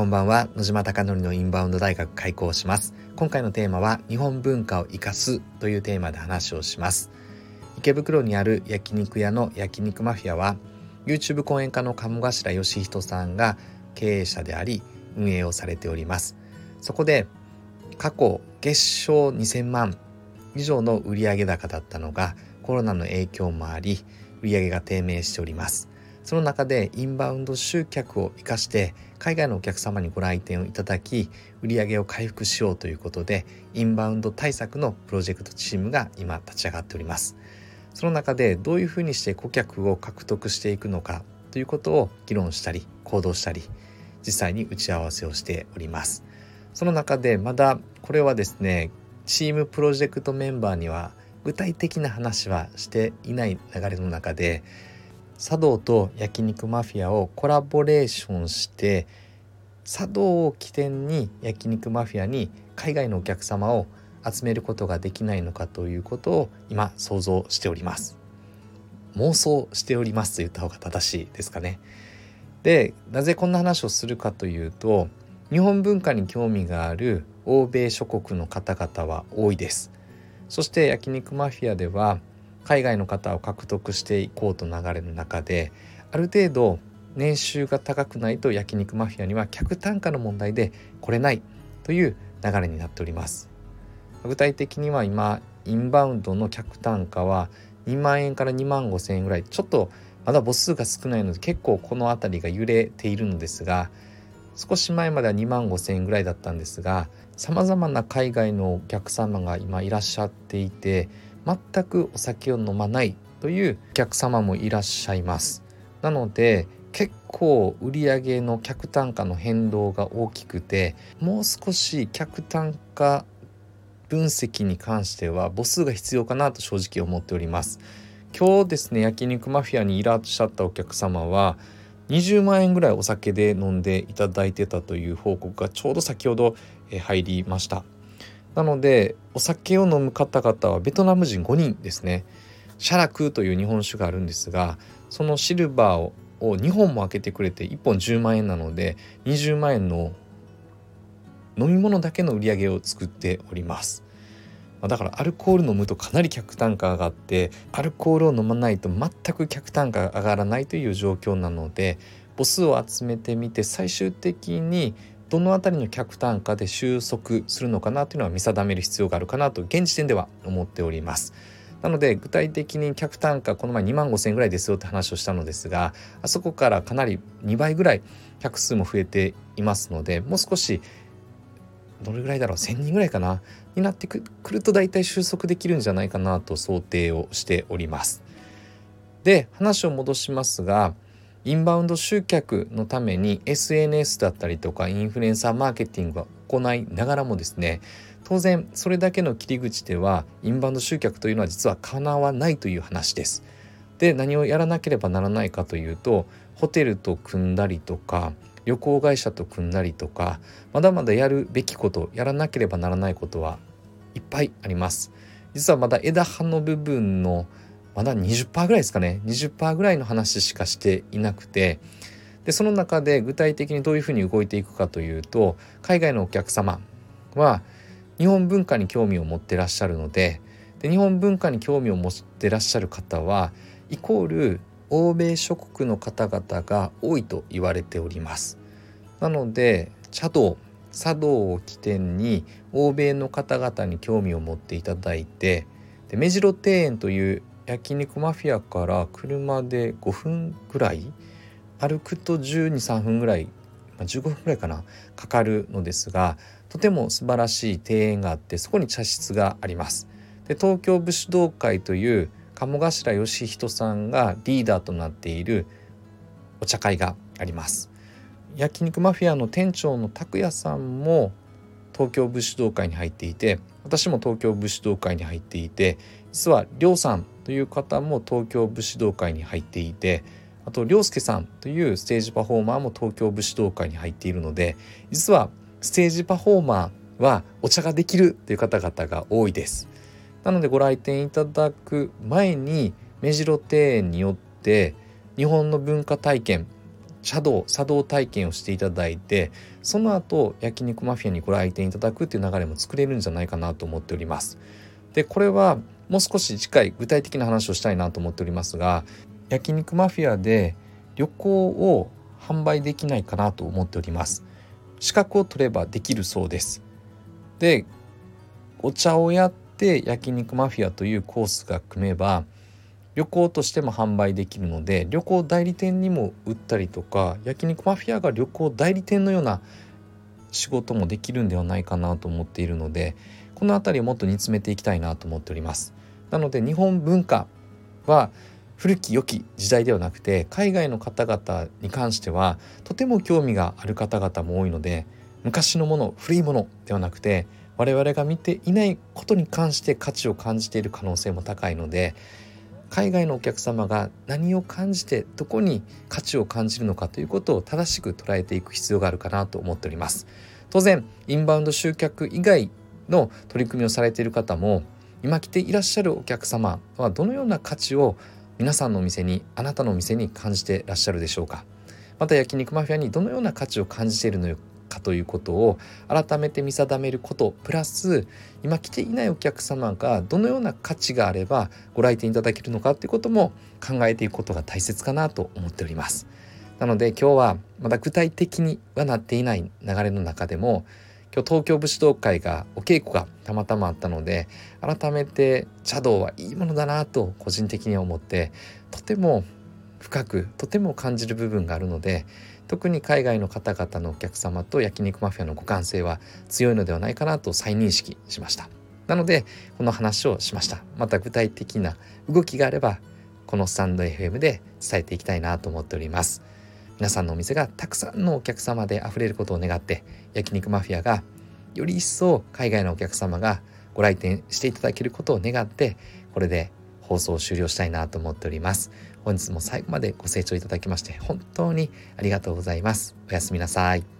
こんばんは。野島貴則のインバウンド大学開校します。今回のテーマは日本文化を生かすというテーマで話をします。池袋にある焼肉屋の焼肉マフィアは YouTube 講演家の鴨頭義人さんが経営者であり運営をされております。そこで過去月賞2000万以上の売上高だったのがコロナの影響もあり売上が低迷しております。その中でインバウンド集客を生かして海外のお客様にご来店をいただき売り上げを回復しようということでインバウンド対策のプロジェクトチームが今立ち上がっております。その中でどういうふうにして顧客を獲得していくのかということを議論したり行動したり実際に打ち合わせをしております。その中でまだこれはですねチームプロジェクトメンバーには具体的な話はしていない流れの中で茶道と焼肉マフィアをコラボレーションして茶道を起点に焼肉マフィアに海外のお客様を集めることができないのかということを今想像しております。妄想しておりますと言った方が正しいですかね。でなぜこんな話をするかというと日本文化に興味がある欧米諸国の方々は多いです。そして焼肉マフィアでは海外の方を獲得していこうと流れの中である程度年収が高くないと焼肉マフィアには客単価の問題で来れないという流れになっております。具体的には今インバウンドの客単価は2万円から2万5千円ぐらいちょっとまだ母数が少ないので結構この辺りが揺れているのですが少し前までは2万5千円ぐらいだったんですがさまざまな海外のお客様が今いらっしゃっていて全くお酒を飲まないというお客様もいらっしゃいます。なので結構売上の客単価の変動が大きくてもう少し客単価分析に関しては母数が必要かなと正直思っております。今日ですね焼肉マフィアにいらっしゃったお客様は20万円ぐらいお酒で飲んでいただいてたという報告がちょうど先ほど入りました。なのでお酒を飲む方々はベトナム人5人ですね。シャラクという日本酒があるんですがそのシルバーをを2本も開けてくれて1本10万円なので20万円の飲み物だけの売り上げを作っております。だからアルコール飲むとかなり客単価上がってアルコールを飲まないと全く客単価が上がらないという状況なので母数を集めてみて最終的にどの辺りの客単価で収束するのかなというのは見定める必要があるかなと現時点では思っております。なので具体的に客単価この前2万5千円ぐらいですよって話をしたのですがあそこからかなり2倍ぐらい客数も増えていますのでもう少しどれぐらいだろう1,000人ぐらいかなになってくると大体収束できるんじゃないかなと想定をしております。で話を戻しますがインバウンド集客のために SNS だったりとかインフルエンサーマーケティングを行いながらもですね当然それだけの切り口ではインバウンド集客というのは実はかなわないという話です。で何をやらなければならないかというとホテルと組んだりとか旅行会社と組んだりとかまだまだやるべきことやらなければならないことはいっぱいあります。実はまだ枝葉の部分のまだ20%ぐらいですかね20%ぐらいの話しかしていなくてでその中で具体的にどういうふうに動いていくかというと海外のお客様は日本文化に興味を持ってらっしゃるのでで日本文化に興味を持ってらっしゃる方はイコール欧米諸国の方々が多いと言われております。なので茶道茶道を起点に欧米の方々に興味を持っていただいてで目白庭園という焼肉マフィアから車で5分ぐらい歩くと123分ぐらい、まあ、15分ぐらいかなかかるのですがとても素晴らしい庭園があってそこに茶室があります。で東京武士道会という鴨頭義人さんがリーダーとなっているお茶会があります。焼肉マフィアの店長の拓也さんも東京武士道会に入っていて私も東京武士道会に入っていて実はりょうさんという方も東京武士道会に入っていてあと涼介さんというステージパフォーマーも東京武士道会に入っているので実はステージパフォーマーはお茶ができるという方々が多いです。なのでご来店いただく前に目白庭園によって日本の文化体験茶道茶道体験をしていただいてその後焼肉マフィアにご来店いただくっていう流れも作れるんじゃないかなと思っております。でこれはもう少し次回具体的な話をしたいなと思っておりますが焼肉マフィアで旅行を販売できないかなと思っております。資格を取ればできるそうです。でお茶をやって焼肉マフィアというコースが組めば旅行としても販売できるので旅行代理店にも売ったりとか焼肉マフィアが旅行代理店のような仕事もできるんではないかなと思っているのでこの辺りをもっと煮詰めていきたいなと思っております。なので日本文化は古き良き時代ではなくて海外の方々に関してはとても興味がある方々も多いので昔のもの古いものではなくて我々が見ていないことに関して価値を感じている可能性も高いので海外のお客様が何を感じてどこに価値を感じるのかということを正しく捉えていく必要があるかなと思っております。当然インバウンド集客以外の取り組みをされている方も今来ていらっしゃるお客様はどのような価値を皆さんのお店にあなたのお店に感じてらっしゃるでしょうか。また焼肉マフィアにどのような価値を感じているのかということを改めて見定めることプラス今来ていないお客様がどのような価値があればご来店いただけるのかということも考えていくことが大切かなと思っております。なので今日はまだ具体的にはなっていない流れの中でも今日東京武士道会がお稽古がたまたまあったので改めて茶道はいいものだなと個人的には思ってとても深くとても感じる部分があるので特に海外の方々のお客様と焼肉マフィアの互換性は強いのではないかなと再認識しました。なのでこの話をしました。また具体的な動きがあればこのスタンド FM で伝えていきたいなと思っております。皆さんのお店がたくさんのお客様で溢れることを願って焼肉マフィアがより一層海外のお客様がご来店していただけることを願ってこれで放送を終了したいなと思っております。本日も最後までご清聴いただきまして本当にありがとうございます。おやすみなさい。